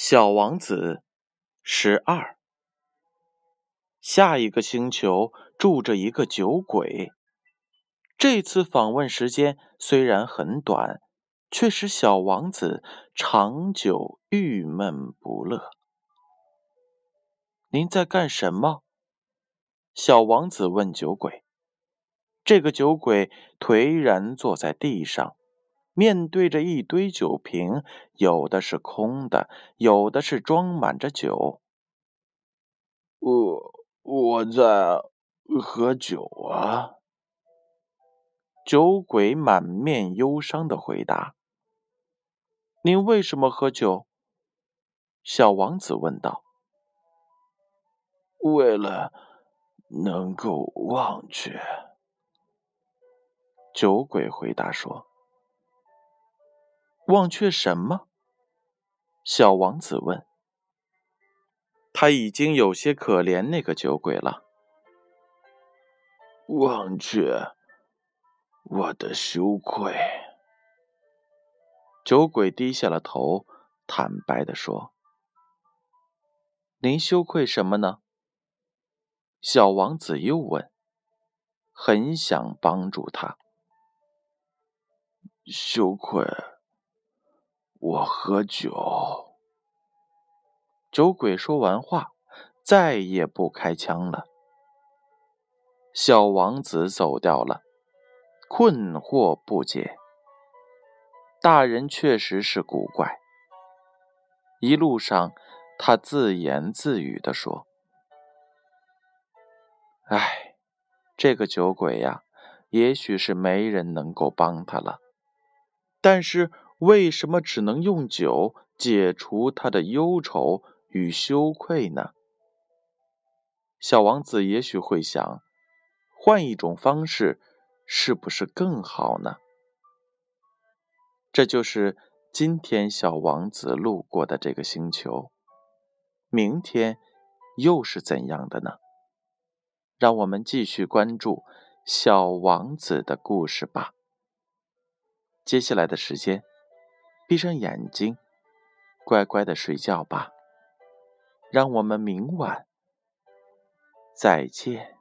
小王子十二。下一个星球住着一个酒鬼。这次访问时间虽然很短，却使小王子长久郁闷不乐。您在干什么？小王子问酒鬼。这个酒鬼颓然坐在地上。面对着一堆酒瓶，有的是空的，有的是装满着酒。我我在喝酒啊！酒鬼满面忧伤的回答。“您为什么喝酒？”小王子问道。“为了能够忘却。”酒鬼回答说。忘却什么？小王子问。他已经有些可怜那个酒鬼了。忘却我的羞愧。酒鬼低下了头，坦白的说：“您羞愧什么呢？”小王子又问，很想帮助他。羞愧。我喝酒。酒鬼说完话，再也不开枪了。小王子走掉了，困惑不解。大人确实是古怪。一路上，他自言自语的说：“哎，这个酒鬼呀，也许是没人能够帮他了。但是……”为什么只能用酒解除他的忧愁与羞愧呢？小王子也许会想，换一种方式，是不是更好呢？这就是今天小王子路过的这个星球。明天又是怎样的呢？让我们继续关注小王子的故事吧。接下来的时间。闭上眼睛，乖乖的睡觉吧。让我们明晚再见。